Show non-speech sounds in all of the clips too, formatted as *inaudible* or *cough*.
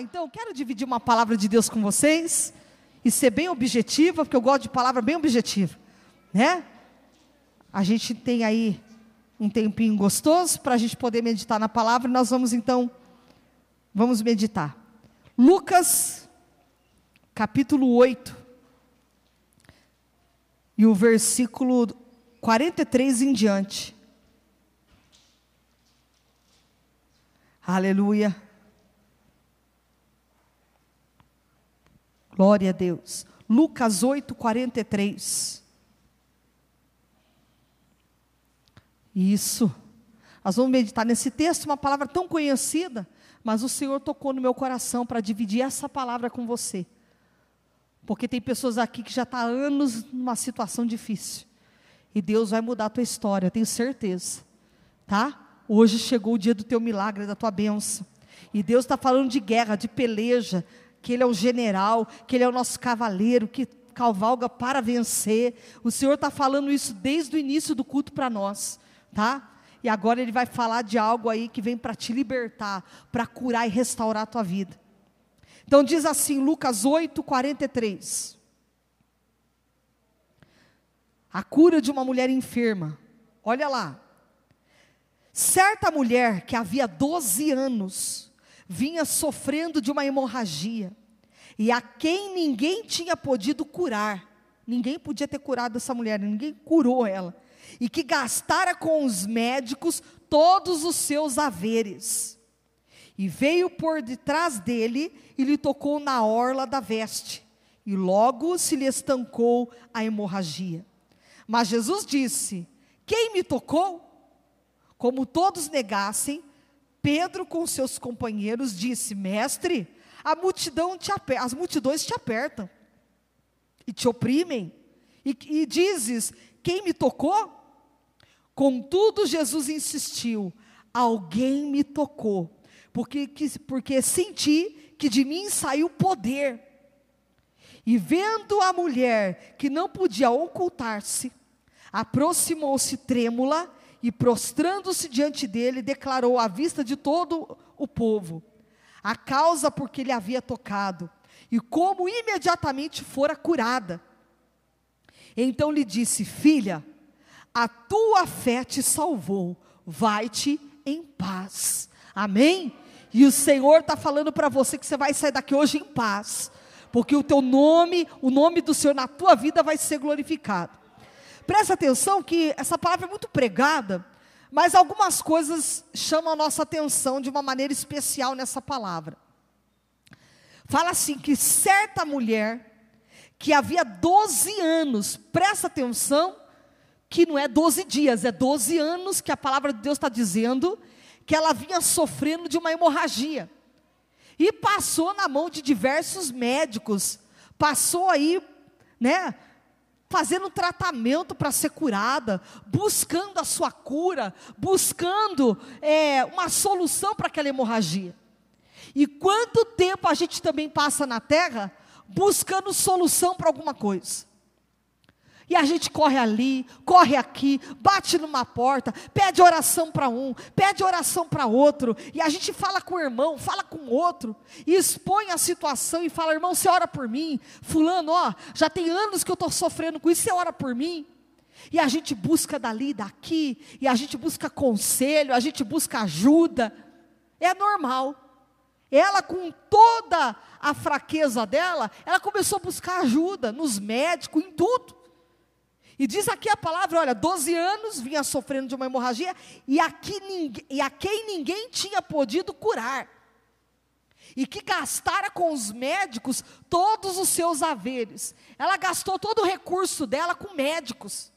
então, quero dividir uma palavra de Deus com vocês e ser bem objetiva, porque eu gosto de palavra bem objetiva, né? A gente tem aí um tempinho gostoso para a gente poder meditar na palavra, nós vamos então, vamos meditar. Lucas, capítulo 8, e o versículo 43 em diante. Aleluia. Glória a Deus. Lucas 8, 43. Isso. Nós vamos meditar nesse texto, uma palavra tão conhecida, mas o Senhor tocou no meu coração para dividir essa palavra com você. Porque tem pessoas aqui que já estão tá há anos numa situação difícil. E Deus vai mudar a tua história, eu tenho certeza. Tá? Hoje chegou o dia do teu milagre, da tua bênção. E Deus está falando de guerra, de peleja, que Ele é o general, que Ele é o nosso cavaleiro, que cavalga para vencer. O Senhor está falando isso desde o início do culto para nós, tá? E agora Ele vai falar de algo aí que vem para te libertar, para curar e restaurar a tua vida. Então diz assim, Lucas 8, 43. A cura de uma mulher enferma. Olha lá. Certa mulher que havia 12 anos vinha sofrendo de uma hemorragia, e a quem ninguém tinha podido curar, ninguém podia ter curado essa mulher, ninguém curou ela, e que gastara com os médicos todos os seus haveres. E veio por detrás dele e lhe tocou na orla da veste, e logo se lhe estancou a hemorragia. Mas Jesus disse: Quem me tocou? Como todos negassem, Pedro, com seus companheiros, disse: Mestre, a multidão te as multidões te apertam e te oprimem, e, e dizes: Quem me tocou? Contudo, Jesus insistiu: Alguém me tocou, porque, que, porque senti que de mim saiu poder. E vendo a mulher que não podia ocultar-se, aproximou-se trêmula e prostrando-se diante dele, declarou à vista de todo o povo a causa por que ele havia tocado e como imediatamente fora curada. Então lhe disse: Filha, a tua fé te salvou, vai-te em paz. Amém? E o Senhor está falando para você que você vai sair daqui hoje em paz, porque o teu nome, o nome do Senhor na tua vida vai ser glorificado. Presta atenção que essa palavra é muito pregada, mas algumas coisas chamam a nossa atenção de uma maneira especial nessa palavra. Fala assim que certa mulher que havia 12 anos, presta atenção, que não é 12 dias, é 12 anos que a palavra de Deus está dizendo que ela vinha sofrendo de uma hemorragia. E passou na mão de diversos médicos, passou aí, né, fazendo tratamento para ser curada, buscando a sua cura, buscando é, uma solução para aquela hemorragia. E quanto tempo a gente também passa na terra buscando solução para alguma coisa? E a gente corre ali, corre aqui, bate numa porta, pede oração para um, pede oração para outro, e a gente fala com o irmão, fala com o outro, e expõe a situação e fala: irmão, você ora por mim, Fulano, ó, já tem anos que eu estou sofrendo com isso, você ora por mim. E a gente busca dali, daqui, e a gente busca conselho, a gente busca ajuda, é normal. Ela, com toda a fraqueza dela, ela começou a buscar ajuda nos médicos, em tudo. E diz aqui a palavra: olha, 12 anos vinha sofrendo de uma hemorragia e, aqui e a quem ninguém tinha podido curar. E que gastara com os médicos todos os seus haveres. Ela gastou todo o recurso dela com médicos,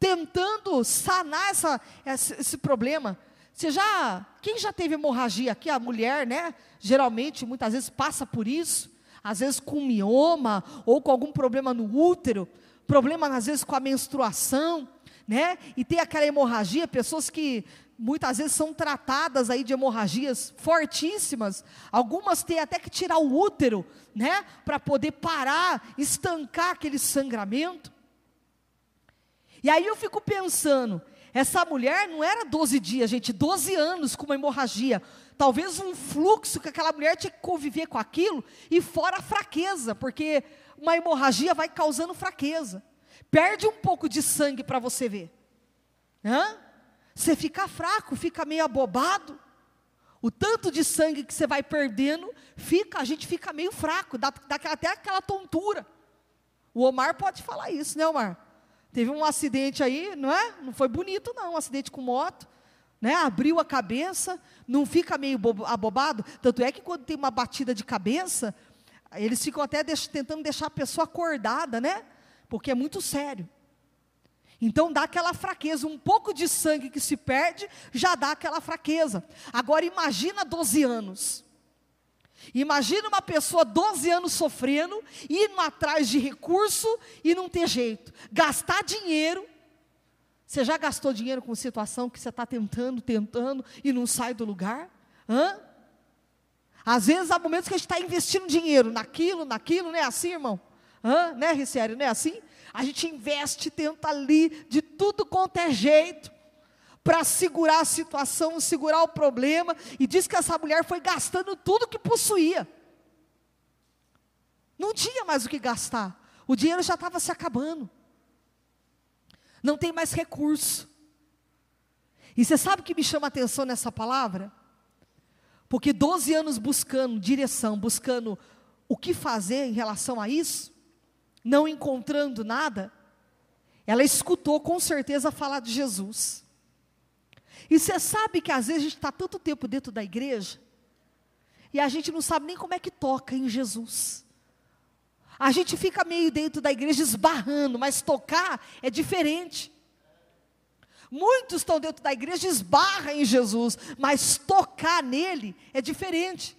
tentando sanar essa, esse, esse problema. Você já, quem já teve hemorragia aqui? A mulher, né? Geralmente, muitas vezes passa por isso, às vezes com mioma ou com algum problema no útero problema às vezes com a menstruação, né? E tem aquela hemorragia, pessoas que muitas vezes são tratadas aí de hemorragias fortíssimas. Algumas têm até que tirar o útero, né, para poder parar, estancar aquele sangramento. E aí eu fico pensando, Essa mulher não era 12 dias, gente, 12 anos com uma hemorragia. Talvez um fluxo que aquela mulher tinha que conviver com aquilo, e fora a fraqueza, porque uma hemorragia vai causando fraqueza. Perde um pouco de sangue para você ver. Hã? Você fica fraco, fica meio abobado. O tanto de sangue que você vai perdendo, fica, a gente fica meio fraco, dá, dá até aquela tontura. O Omar pode falar isso, né, Omar? Teve um acidente aí, não é? Não foi bonito, não, um acidente com moto. Né? Abriu a cabeça, não fica meio abobado. Tanto é que quando tem uma batida de cabeça, eles ficam até deix tentando deixar a pessoa acordada, né? Porque é muito sério. Então dá aquela fraqueza, um pouco de sangue que se perde, já dá aquela fraqueza. Agora imagina 12 anos. Imagina uma pessoa 12 anos sofrendo, indo atrás de recurso e não ter jeito. Gastar dinheiro. Você já gastou dinheiro com situação que você está tentando, tentando e não sai do lugar? Hã? Às vezes há momentos que a gente está investindo dinheiro naquilo, naquilo, não é assim, irmão? Hã? Né, Ricério, não é assim? A gente investe, tenta ali, de tudo quanto é jeito para segurar a situação, segurar o problema, e diz que essa mulher foi gastando tudo que possuía. Não tinha mais o que gastar, o dinheiro já estava se acabando, não tem mais recurso. E você sabe o que me chama a atenção nessa palavra? Porque 12 anos buscando direção, buscando o que fazer em relação a isso, não encontrando nada, ela escutou com certeza falar de Jesus. E você sabe que às vezes a gente está tanto tempo dentro da igreja, e a gente não sabe nem como é que toca em Jesus. A gente fica meio dentro da igreja esbarrando, mas tocar é diferente. Muitos estão dentro da igreja esbarram em Jesus, mas tocar nele é diferente.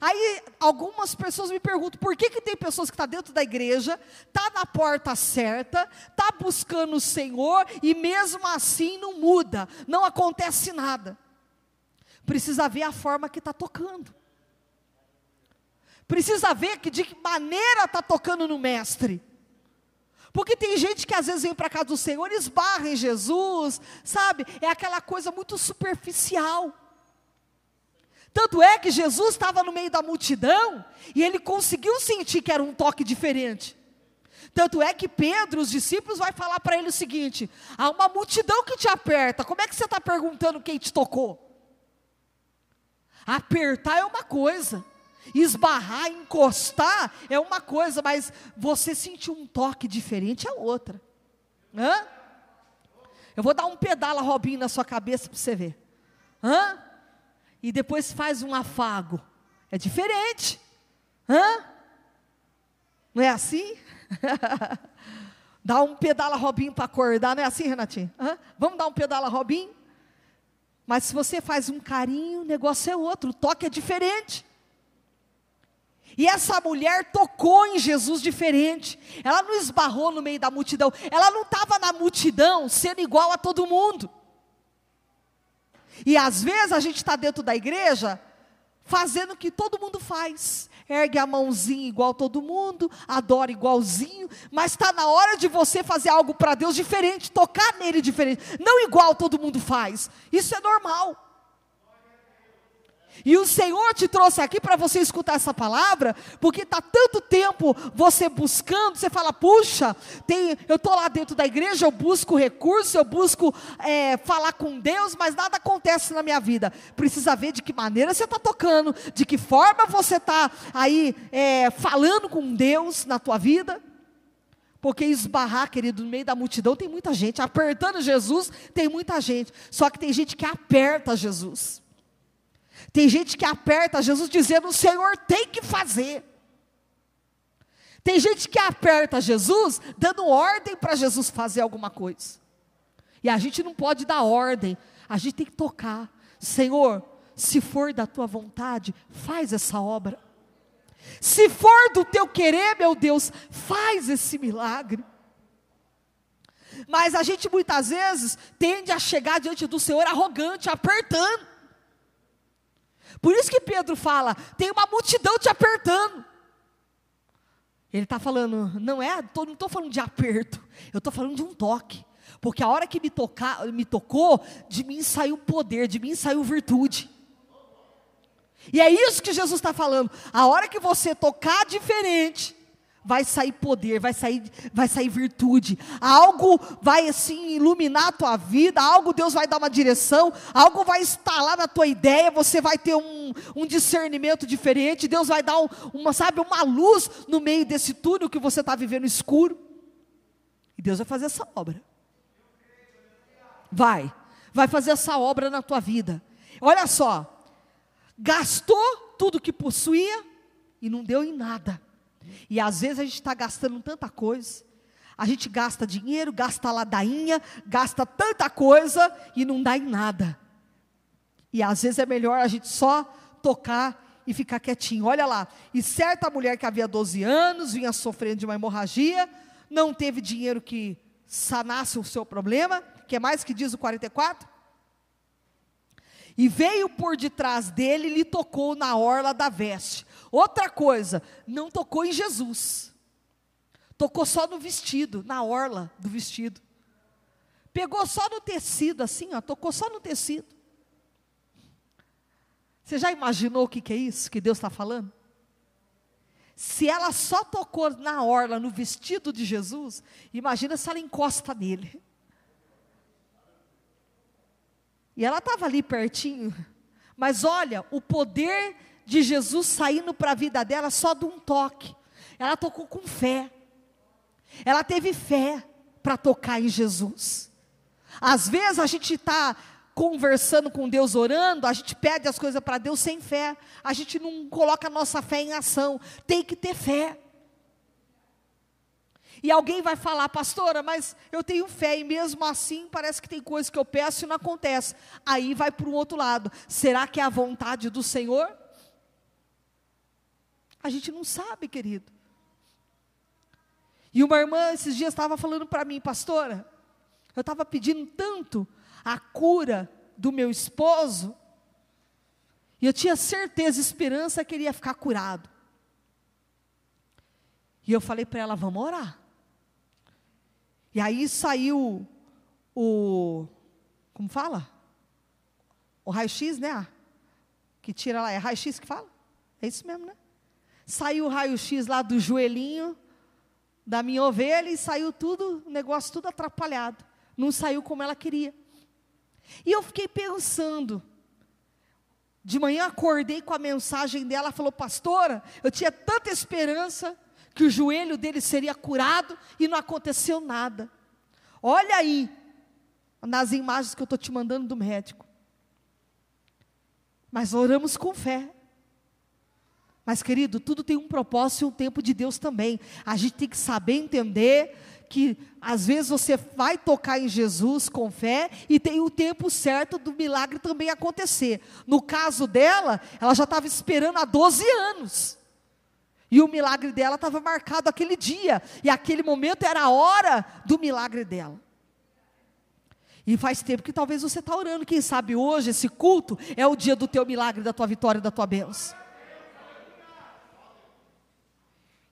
Aí algumas pessoas me perguntam por que, que tem pessoas que estão tá dentro da igreja, está na porta certa, está buscando o Senhor e mesmo assim não muda, não acontece nada. Precisa ver a forma que está tocando. Precisa ver que de que maneira está tocando no mestre. Porque tem gente que às vezes vem para casa do Senhor esbarra em Jesus, sabe? É aquela coisa muito superficial. Tanto é que Jesus estava no meio da multidão e ele conseguiu sentir que era um toque diferente. Tanto é que Pedro, os discípulos, vai falar para ele o seguinte: há uma multidão que te aperta, como é que você está perguntando quem te tocou? Apertar é uma coisa, esbarrar, encostar é uma coisa, mas você sentir um toque diferente é outra. Hã? Eu vou dar um pedala Robinho na sua cabeça para você ver. Hã? e depois faz um afago. É diferente. Hã? Não é assim? *laughs* Dá um pedala Robinho para acordar, não é assim, Renatinho? Hã? Vamos dar um pedala Robinho? Mas se você faz um carinho, o negócio é outro, o toque é diferente. E essa mulher tocou em Jesus diferente. Ela não esbarrou no meio da multidão. Ela não estava na multidão sendo igual a todo mundo. E às vezes a gente está dentro da igreja fazendo o que todo mundo faz. Ergue a mãozinha igual todo mundo, adora igualzinho, mas está na hora de você fazer algo para Deus diferente, tocar nele diferente, não igual todo mundo faz. Isso é normal. E o Senhor te trouxe aqui para você escutar essa palavra, porque está tanto tempo você buscando, você fala, puxa, tem, eu estou lá dentro da igreja, eu busco recurso, eu busco é, falar com Deus, mas nada acontece na minha vida. Precisa ver de que maneira você está tocando, de que forma você está aí é, falando com Deus na tua vida. Porque esbarrar, querido, no meio da multidão tem muita gente. Apertando Jesus, tem muita gente. Só que tem gente que aperta Jesus. Tem gente que aperta Jesus dizendo: o Senhor tem que fazer. Tem gente que aperta Jesus dando ordem para Jesus fazer alguma coisa. E a gente não pode dar ordem, a gente tem que tocar. Senhor, se for da tua vontade, faz essa obra. Se for do teu querer, meu Deus, faz esse milagre. Mas a gente muitas vezes tende a chegar diante do Senhor arrogante, apertando. Por isso que Pedro fala: tem uma multidão te apertando. Ele está falando, não é, tô, não estou falando de aperto, eu estou falando de um toque. Porque a hora que me, tocar, me tocou, de mim saiu poder, de mim saiu virtude. E é isso que Jesus está falando. A hora que você tocar diferente, vai sair poder, vai sair, vai sair virtude, algo vai assim iluminar a tua vida, algo Deus vai dar uma direção, algo vai instalar na tua ideia, você vai ter um, um discernimento diferente, Deus vai dar um, uma, sabe, uma luz no meio desse túnel que você está vivendo escuro, e Deus vai fazer essa obra, vai, vai fazer essa obra na tua vida, olha só, gastou tudo que possuía, e não deu em nada, e às vezes a gente está gastando tanta coisa. A gente gasta dinheiro, gasta ladainha, gasta tanta coisa e não dá em nada. E às vezes é melhor a gente só tocar e ficar quietinho. Olha lá. E certa mulher que havia 12 anos, vinha sofrendo de uma hemorragia, não teve dinheiro que sanasse o seu problema, que é mais que diz o 44. E veio por detrás dele e lhe tocou na orla da veste. Outra coisa, não tocou em Jesus. Tocou só no vestido, na orla do vestido. Pegou só no tecido, assim, ó, tocou só no tecido. Você já imaginou o que, que é isso que Deus está falando? Se ela só tocou na orla, no vestido de Jesus, imagina se ela encosta nele. E ela estava ali pertinho. Mas olha, o poder de Jesus saindo para a vida dela só de um toque. Ela tocou com fé. Ela teve fé para tocar em Jesus. Às vezes a gente está conversando com Deus, orando, a gente pede as coisas para Deus sem fé. A gente não coloca a nossa fé em ação. Tem que ter fé. E alguém vai falar, pastora, mas eu tenho fé e mesmo assim parece que tem coisas que eu peço e não acontece. Aí vai para o outro lado. Será que é a vontade do Senhor? A gente não sabe, querido. E uma irmã esses dias estava falando para mim, pastora, eu estava pedindo tanto a cura do meu esposo, e eu tinha certeza, esperança que ele ia ficar curado. E eu falei para ela, vamos orar. E aí saiu o, como fala? O raio-x, né? Que tira lá, é raio-x que fala? É isso mesmo, né? Saiu o raio-x lá do joelhinho da minha ovelha e saiu tudo, o negócio tudo atrapalhado. Não saiu como ela queria. E eu fiquei pensando. De manhã acordei com a mensagem dela, falou: "Pastora, eu tinha tanta esperança que o joelho dele seria curado e não aconteceu nada. Olha aí nas imagens que eu estou te mandando do médico. Mas oramos com fé. Mas, querido, tudo tem um propósito e um tempo de Deus também. A gente tem que saber entender que às vezes você vai tocar em Jesus com fé e tem o tempo certo do milagre também acontecer. No caso dela, ela já estava esperando há 12 anos. E o milagre dela estava marcado aquele dia. E aquele momento era a hora do milagre dela. E faz tempo que talvez você está orando. Quem sabe hoje, esse culto, é o dia do teu milagre, da tua vitória, da tua bênção.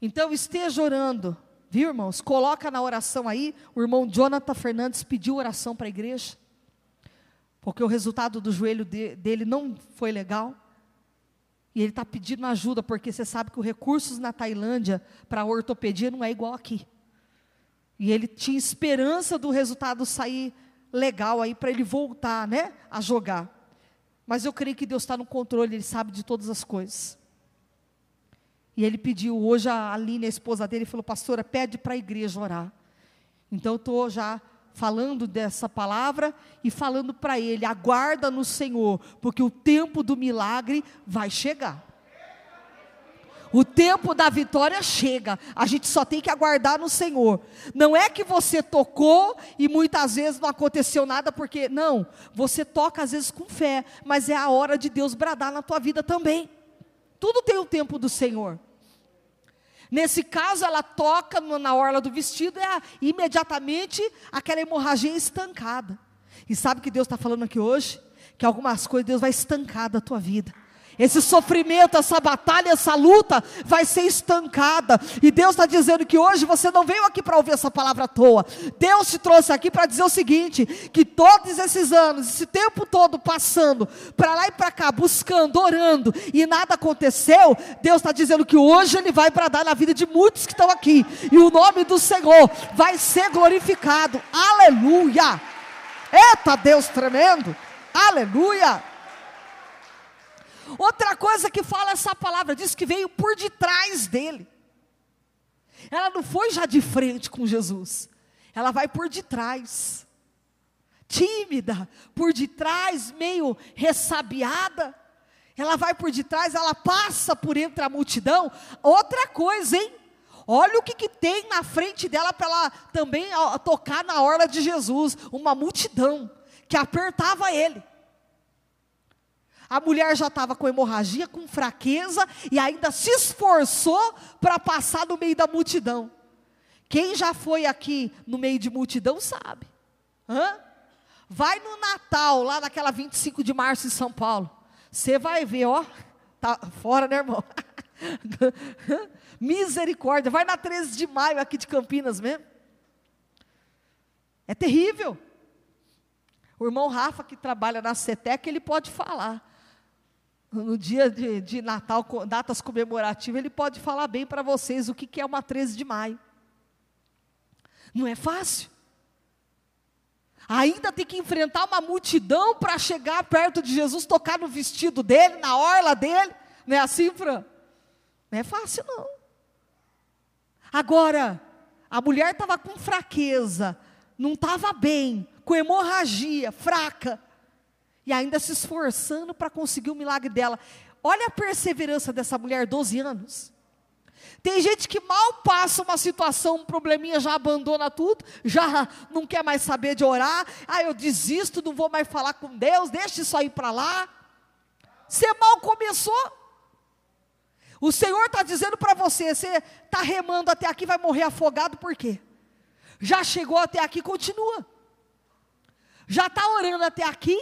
Então esteja orando, viu irmãos? Coloca na oração aí, o irmão Jonathan Fernandes pediu oração para a igreja, porque o resultado do joelho de, dele não foi legal. E ele está pedindo ajuda, porque você sabe que os recursos na Tailândia para ortopedia não é igual aqui. E ele tinha esperança do resultado sair legal aí para ele voltar, né, a jogar. Mas eu creio que Deus está no controle, Ele sabe de todas as coisas. E ele pediu, hoje a Aline, a esposa dele, falou, pastora, pede para a igreja orar. Então eu estou já falando dessa palavra e falando para ele, aguarda no Senhor, porque o tempo do milagre vai chegar. O tempo da vitória chega, a gente só tem que aguardar no Senhor. Não é que você tocou e muitas vezes não aconteceu nada, porque, não, você toca às vezes com fé, mas é a hora de Deus bradar na tua vida também. Tudo tem o tempo do Senhor. Nesse caso, ela toca na orla do vestido e é imediatamente aquela hemorragia estancada. E sabe que Deus está falando aqui hoje? Que algumas coisas Deus vai estancar da tua vida. Esse sofrimento, essa batalha, essa luta vai ser estancada. E Deus está dizendo que hoje você não veio aqui para ouvir essa palavra à toa. Deus te trouxe aqui para dizer o seguinte: que todos esses anos, esse tempo todo passando, para lá e para cá, buscando, orando, e nada aconteceu, Deus está dizendo que hoje Ele vai bradar na vida de muitos que estão aqui. E o nome do Senhor vai ser glorificado. Aleluia! Eita Deus tremendo! Aleluia! Outra coisa que fala essa palavra, diz que veio por detrás dele. Ela não foi já de frente com Jesus, ela vai por detrás. Tímida, por detrás, meio ressabiada. Ela vai por detrás, ela passa por entre a multidão. Outra coisa, hein? Olha o que, que tem na frente dela para ela também ó, tocar na orla de Jesus. Uma multidão que apertava ele. A mulher já estava com hemorragia, com fraqueza, e ainda se esforçou para passar no meio da multidão. Quem já foi aqui no meio de multidão sabe. Hã? Vai no Natal, lá naquela 25 de março em São Paulo. Você vai ver, ó. Tá fora, né, irmão? *laughs* Misericórdia. Vai na 13 de maio aqui de Campinas mesmo. É terrível. O irmão Rafa, que trabalha na CETEC, ele pode falar no dia de, de, Natal, datas comemorativas, ele pode falar bem para vocês o que, que é uma 13 de maio. Não é fácil. Ainda tem que enfrentar uma multidão para chegar perto de Jesus, tocar no vestido dele, na orla dele. Não é assim, Fran? Não é fácil, não. Agora, a mulher estava com fraqueza, não estava bem, com hemorragia, fraca e ainda se esforçando para conseguir o milagre dela. Olha a perseverança dessa mulher, 12 anos. Tem gente que mal passa uma situação, um probleminha, já abandona tudo, já não quer mais saber de orar. Ah, eu desisto, não vou mais falar com Deus, deixa isso aí para lá. Você mal começou. O Senhor está dizendo para você: você está remando até aqui, vai morrer afogado, por quê? Já chegou até aqui, continua. Já está orando até aqui,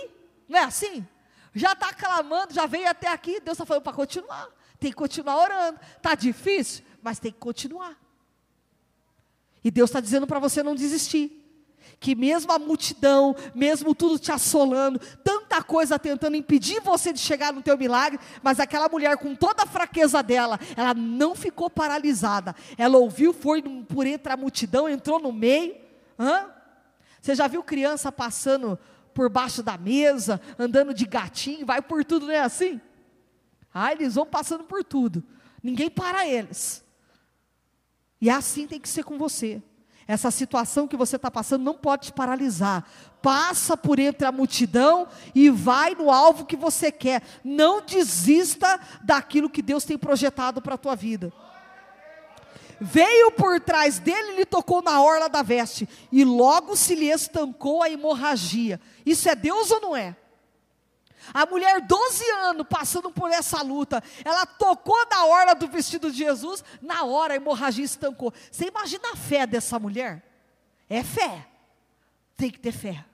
não é assim? Já está clamando, já veio até aqui, Deus está falando para continuar. Tem que continuar orando. Está difícil, mas tem que continuar. E Deus está dizendo para você não desistir. Que mesmo a multidão, mesmo tudo te assolando, tanta coisa tentando impedir você de chegar no teu milagre, mas aquela mulher com toda a fraqueza dela, ela não ficou paralisada. Ela ouviu, foi por entre a multidão, entrou no meio. Hã? Você já viu criança passando por baixo da mesa, andando de gatinho, vai por tudo, não é assim? Ah, eles vão passando por tudo. Ninguém para eles. E assim tem que ser com você. Essa situação que você está passando não pode te paralisar. Passa por entre a multidão e vai no alvo que você quer. Não desista daquilo que Deus tem projetado para a tua vida veio por trás dele lhe tocou na orla da veste, e logo se lhe estancou a hemorragia. Isso é Deus ou não é? A mulher, 12 anos, passando por essa luta, ela tocou na orla do vestido de Jesus, na hora a hemorragia estancou. Você imagina a fé dessa mulher? É fé. Tem que ter fé.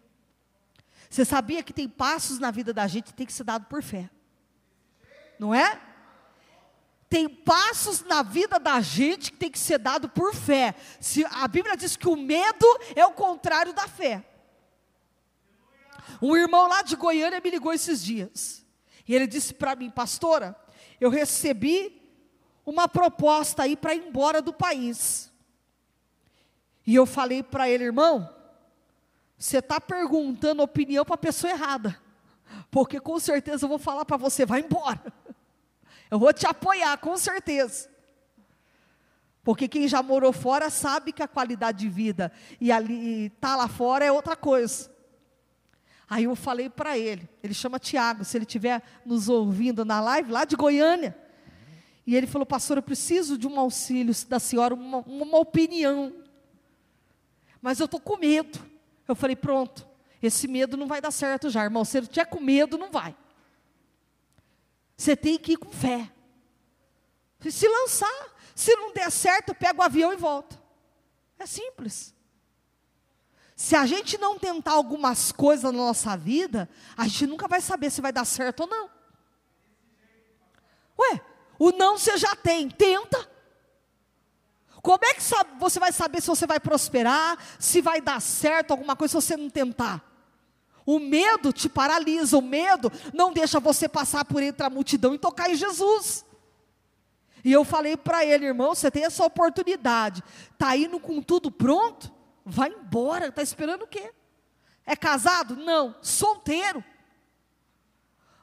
Você sabia que tem passos na vida da gente que tem que ser dado por fé? Não é? Tem passos na vida da gente que tem que ser dado por fé. Se a Bíblia diz que o medo é o contrário da fé. Um irmão lá de Goiânia me ligou esses dias. E ele disse para mim, pastora, eu recebi uma proposta aí para ir embora do país. E eu falei para ele, irmão, você está perguntando opinião para a pessoa errada. Porque com certeza eu vou falar para você, vai embora. Eu vou te apoiar, com certeza. Porque quem já morou fora sabe que a qualidade de vida e ali tá lá fora é outra coisa. Aí eu falei para ele, ele chama Tiago, se ele estiver nos ouvindo na live, lá de Goiânia. E ele falou, pastor, eu preciso de um auxílio da senhora, uma, uma opinião. Mas eu estou com medo. Eu falei, pronto, esse medo não vai dar certo já, irmão. Se ele tiver com medo, não vai. Você tem que ir com fé. Se lançar. Se não der certo, pega o avião e volta. É simples. Se a gente não tentar algumas coisas na nossa vida, a gente nunca vai saber se vai dar certo ou não. Ué, o não você já tem, tenta. Como é que você vai saber se você vai prosperar, se vai dar certo alguma coisa se você não tentar? O medo te paralisa, o medo não deixa você passar por entre a multidão e tocar em Jesus. E eu falei para ele, irmão, você tem essa oportunidade, tá indo com tudo pronto? Vai embora, tá esperando o quê? É casado? Não, solteiro.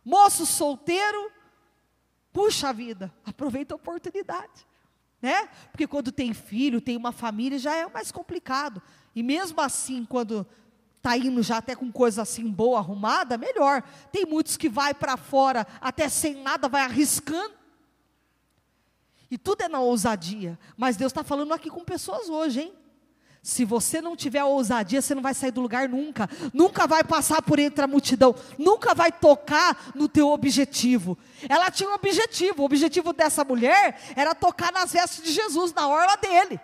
Moço solteiro, puxa vida, aproveita a oportunidade, né? Porque quando tem filho, tem uma família, já é mais complicado. E mesmo assim, quando está indo já até com coisa assim boa, arrumada, melhor. Tem muitos que vai para fora até sem nada, vai arriscando. E tudo é na ousadia. Mas Deus está falando aqui com pessoas hoje, hein? Se você não tiver ousadia, você não vai sair do lugar nunca. Nunca vai passar por entre a multidão. Nunca vai tocar no teu objetivo. Ela tinha um objetivo. O objetivo dessa mulher era tocar nas vestes de Jesus, na orla dele.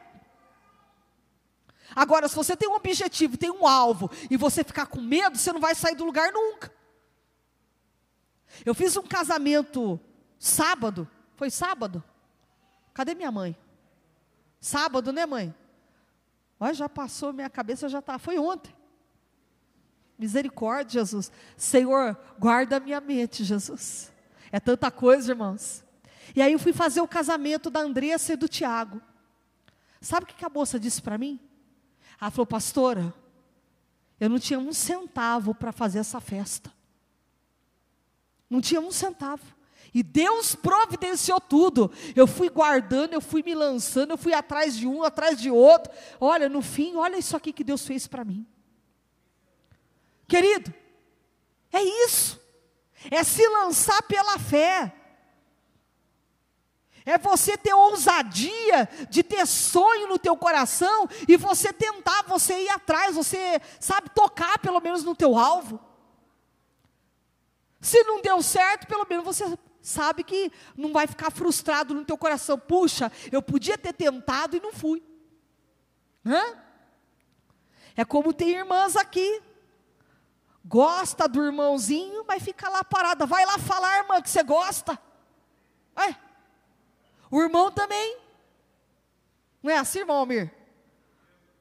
Agora, se você tem um objetivo, tem um alvo, e você ficar com medo, você não vai sair do lugar nunca. Eu fiz um casamento sábado. Foi sábado? Cadê minha mãe? Sábado, né, mãe? Olha, já passou, minha cabeça já está. Foi ontem. Misericórdia, Jesus. Senhor, guarda a minha mente, Jesus. É tanta coisa, irmãos. E aí eu fui fazer o casamento da Andressa e do Tiago. Sabe o que a moça disse para mim? Ela falou, pastora, eu não tinha um centavo para fazer essa festa. Não tinha um centavo. E Deus providenciou tudo. Eu fui guardando, eu fui me lançando, eu fui atrás de um, atrás de outro. Olha, no fim, olha isso aqui que Deus fez para mim. Querido, é isso. É se lançar pela fé é você ter ousadia de ter sonho no teu coração e você tentar, você ir atrás, você, sabe, tocar pelo menos no teu alvo. Se não deu certo, pelo menos você sabe que não vai ficar frustrado no teu coração. Puxa, eu podia ter tentado e não fui. Hã? É como tem irmãs aqui. Gosta do irmãozinho, mas fica lá parada. Vai lá falar, irmã, que você gosta. É. O irmão também. Não é assim, irmão Almir?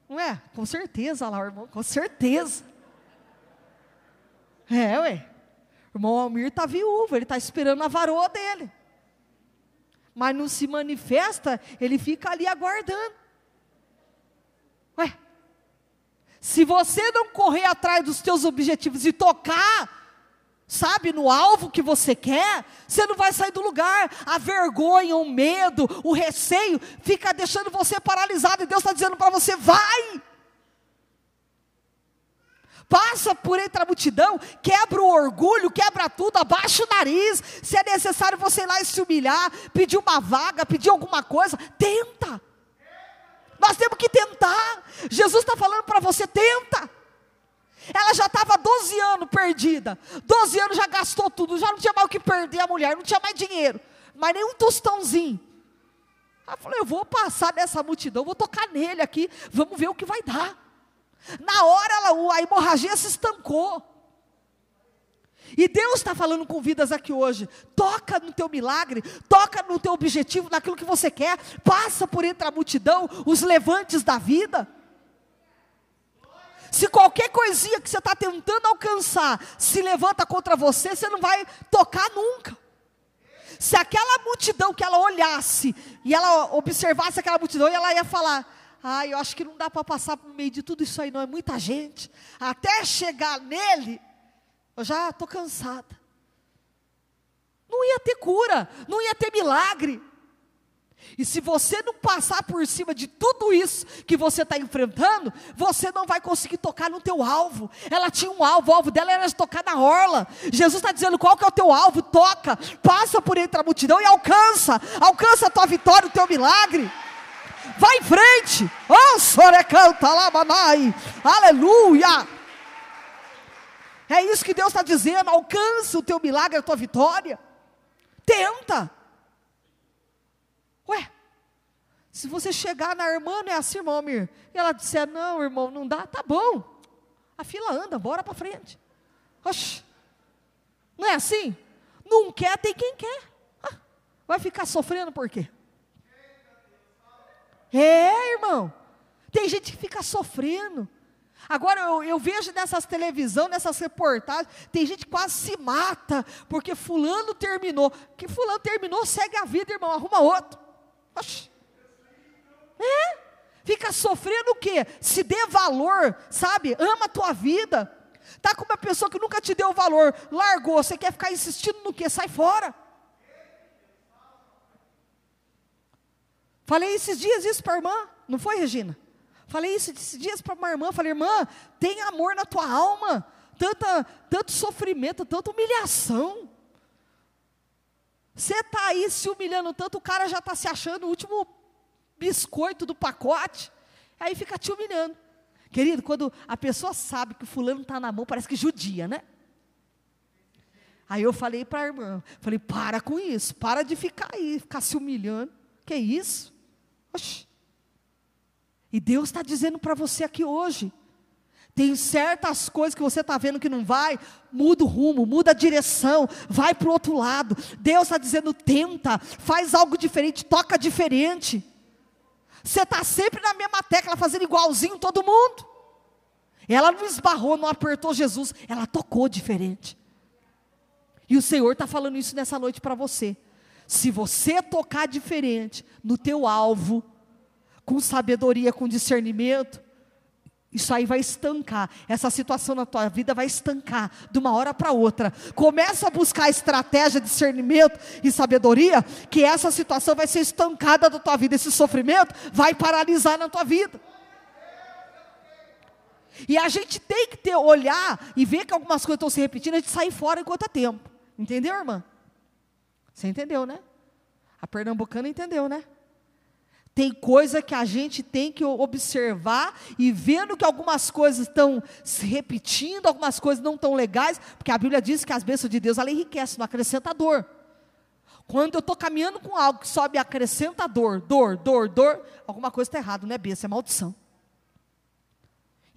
Não é? Com certeza lá, irmão, com certeza. É, ué. O irmão Almir está viúvo, ele está esperando a varoa dele. Mas não se manifesta, ele fica ali aguardando. Ué, se você não correr atrás dos teus objetivos e tocar sabe, no alvo que você quer, você não vai sair do lugar. A vergonha, o medo, o receio fica deixando você paralisado. E Deus está dizendo para você: vai. Passa por entre a multidão, quebra o orgulho, quebra tudo, abaixa o nariz. Se é necessário você ir lá e se humilhar, pedir uma vaga, pedir alguma coisa, tenta. Nós temos que tentar. Jesus está falando para você: tenta. Ela já estava 12 anos perdida. 12 anos já gastou tudo, já não tinha mais o que perder a mulher, não tinha mais dinheiro, mas nem um tostãozinho. Ela falou: Eu vou passar nessa multidão, vou tocar nele aqui, vamos ver o que vai dar. Na hora ela, a hemorragia se estancou. E Deus está falando com vidas aqui hoje. Toca no teu milagre, toca no teu objetivo, naquilo que você quer. Passa por entre a multidão, os levantes da vida. Se qualquer coisinha que você está tentando alcançar se levanta contra você, você não vai tocar nunca. Se aquela multidão que ela olhasse e ela observasse aquela multidão, e ela ia falar: Ah, eu acho que não dá para passar por meio de tudo isso aí, não é muita gente. Até chegar nele, eu já estou cansada. Não ia ter cura, não ia ter milagre. E se você não passar por cima de tudo isso que você está enfrentando, você não vai conseguir tocar no teu alvo. Ela tinha um alvo, o alvo dela era tocar na orla. Jesus está dizendo qual que é o teu alvo, toca, passa por entre a multidão e alcança, alcança a tua vitória, o teu milagre. Vai em frente, oh sorecanta lá, manai, aleluia. É isso que Deus está dizendo, alcança o teu milagre, a tua vitória. Tenta. Ué, se você chegar na irmã, não é assim, irmão Mir? E ela disser, não, irmão, não dá, tá bom. A fila anda, bora para frente. Oxe, não é assim? Não quer, tem quem quer. Ah, Vai ficar sofrendo por quê? É, irmão. Tem gente que fica sofrendo. Agora eu, eu, vejo nessas televisão, nessas reportagens, tem gente que quase se mata, porque fulano terminou. Que fulano terminou, segue a vida, irmão, arruma outro. Oxi. É? Fica sofrendo o quê? Se dê valor, sabe? Ama a tua vida. Tá com uma pessoa que nunca te deu valor, largou, você quer ficar insistindo no quê? Sai fora. Falei esses dias isso para a irmã, não foi, Regina? Falei isso esses dias para uma irmã, falei, irmã, tem amor na tua alma, tanta, tanto sofrimento, tanta humilhação. Você está aí se humilhando tanto, o cara já está se achando o último biscoito do pacote, aí fica te humilhando. Querido, quando a pessoa sabe que o fulano está na mão, parece que judia, né? Aí eu falei para a irmã, falei, para com isso, para de ficar aí, ficar se humilhando. Que isso? Oxi. E Deus está dizendo para você aqui hoje. Tem certas coisas que você está vendo que não vai, muda o rumo, muda a direção, vai para o outro lado. Deus está dizendo: tenta, faz algo diferente, toca diferente. Você está sempre na mesma tecla, fazendo igualzinho todo mundo. Ela não esbarrou, não apertou Jesus, ela tocou diferente. E o Senhor está falando isso nessa noite para você. Se você tocar diferente no teu alvo, com sabedoria, com discernimento, isso aí vai estancar. Essa situação na tua vida vai estancar de uma hora para outra. Começa a buscar estratégia, discernimento e sabedoria, que essa situação vai ser estancada da tua vida. Esse sofrimento vai paralisar na tua vida. E a gente tem que ter, olhar e ver que algumas coisas estão se repetindo, a gente sair fora enquanto é tempo. Entendeu, irmã? Você entendeu, né? A pernambucana entendeu, né? Tem coisa que a gente tem que observar e vendo que algumas coisas estão se repetindo, algumas coisas não estão legais, porque a Bíblia diz que as bênçãos de Deus ela enriquece, não acrescenta dor. Quando eu estou caminhando com algo que sobe acrescenta dor, dor, dor, dor, alguma coisa está errada, não é bênção, é maldição.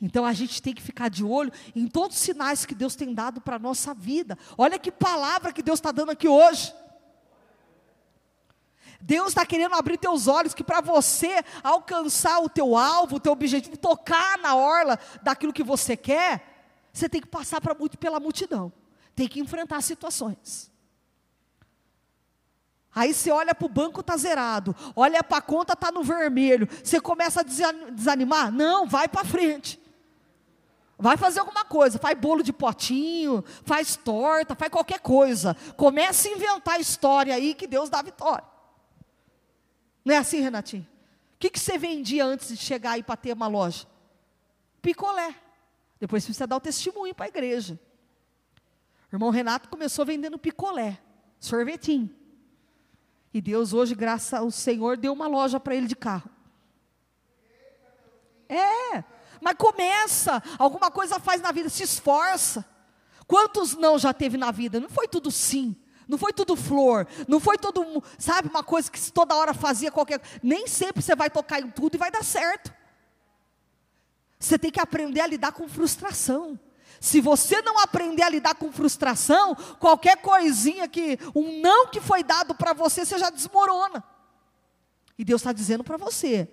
Então a gente tem que ficar de olho em todos os sinais que Deus tem dado para a nossa vida. Olha que palavra que Deus está dando aqui hoje. Deus está querendo abrir teus olhos que para você alcançar o teu alvo, o teu objetivo, tocar na orla daquilo que você quer, você tem que passar pela multidão, tem que enfrentar situações. Aí você olha para o banco está zerado, olha para a conta está no vermelho, você começa a desanimar? Não, vai para frente. Vai fazer alguma coisa, faz bolo de potinho, faz torta, faz qualquer coisa. Comece a inventar história aí que Deus dá vitória. Não é assim, Renatinho? O que, que você vendia antes de chegar aí para ter uma loja? Picolé. Depois você precisa dar o testemunho para a igreja. O irmão Renato começou vendendo picolé, sorvetinho. E Deus hoje, graças ao Senhor, deu uma loja para ele de carro. É, mas começa, alguma coisa faz na vida, se esforça. Quantos não já teve na vida? Não foi tudo sim. Não foi tudo flor, não foi todo, sabe, uma coisa que toda hora fazia qualquer, nem sempre você vai tocar em tudo e vai dar certo. Você tem que aprender a lidar com frustração. Se você não aprender a lidar com frustração, qualquer coisinha que, um não que foi dado para você, você já desmorona. E Deus está dizendo para você: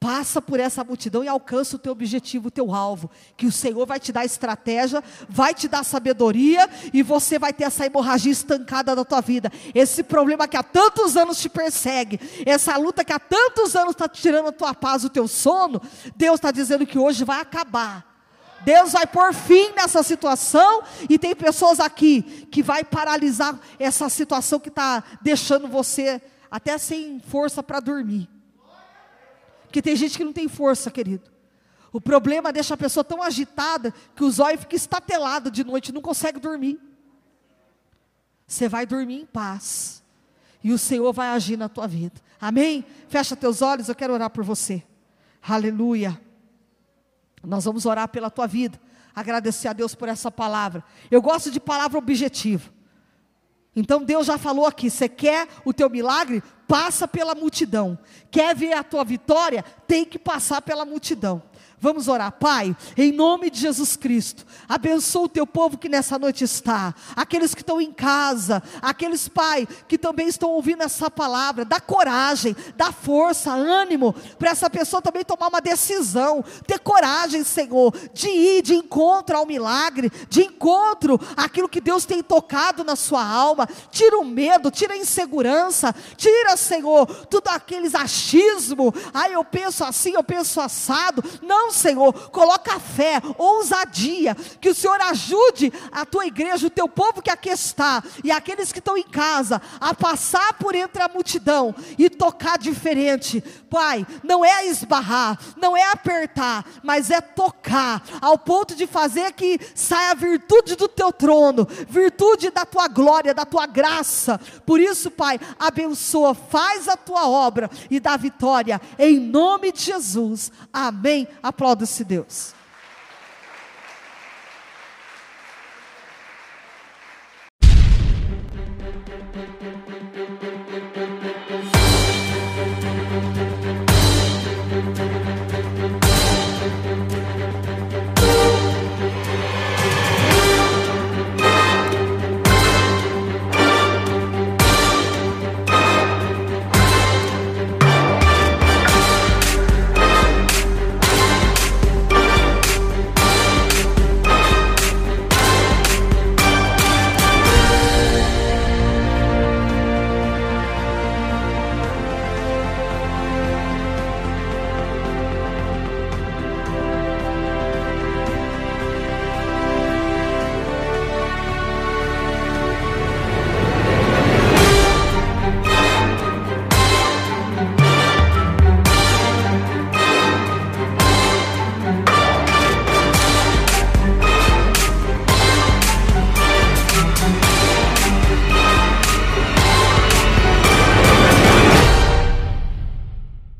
Passa por essa multidão e alcança o teu objetivo, o teu alvo. Que o Senhor vai te dar estratégia, vai te dar sabedoria e você vai ter essa hemorragia estancada da tua vida. Esse problema que há tantos anos te persegue, essa luta que há tantos anos está tirando a tua paz, o teu sono, Deus está dizendo que hoje vai acabar. Deus vai pôr fim nessa situação e tem pessoas aqui que vai paralisar essa situação que está deixando você até sem força para dormir. Porque tem gente que não tem força, querido. O problema deixa a pessoa tão agitada que os olhos ficam estatelados de noite, não consegue dormir. Você vai dormir em paz. E o Senhor vai agir na tua vida. Amém? Fecha teus olhos, eu quero orar por você. Aleluia. Nós vamos orar pela tua vida. Agradecer a Deus por essa palavra. Eu gosto de palavra objetiva. Então Deus já falou aqui: você quer o teu milagre? Passa pela multidão. Quer ver a tua vitória? Tem que passar pela multidão. Vamos orar, Pai, em nome de Jesus Cristo, abençoa o teu povo que nessa noite está, aqueles que estão em casa, aqueles, Pai, que também estão ouvindo essa palavra, dá coragem, dá força, ânimo, para essa pessoa também tomar uma decisão, ter coragem, Senhor, de ir de encontro ao milagre, de encontro àquilo que Deus tem tocado na sua alma, tira o medo, tira a insegurança, tira, Senhor, tudo aqueles achismo, ai eu penso assim, eu penso assado, não Senhor, coloca fé, ousadia, que o Senhor ajude a tua igreja, o teu povo que aqui está, e aqueles que estão em casa, a passar por entre a multidão e tocar diferente. Pai, não é esbarrar, não é apertar, mas é tocar, ao ponto de fazer que saia a virtude do teu trono, virtude da tua glória, da tua graça. Por isso, Pai, abençoa, faz a tua obra e dá vitória, em nome de Jesus. Amém. Aplauda-se Deus.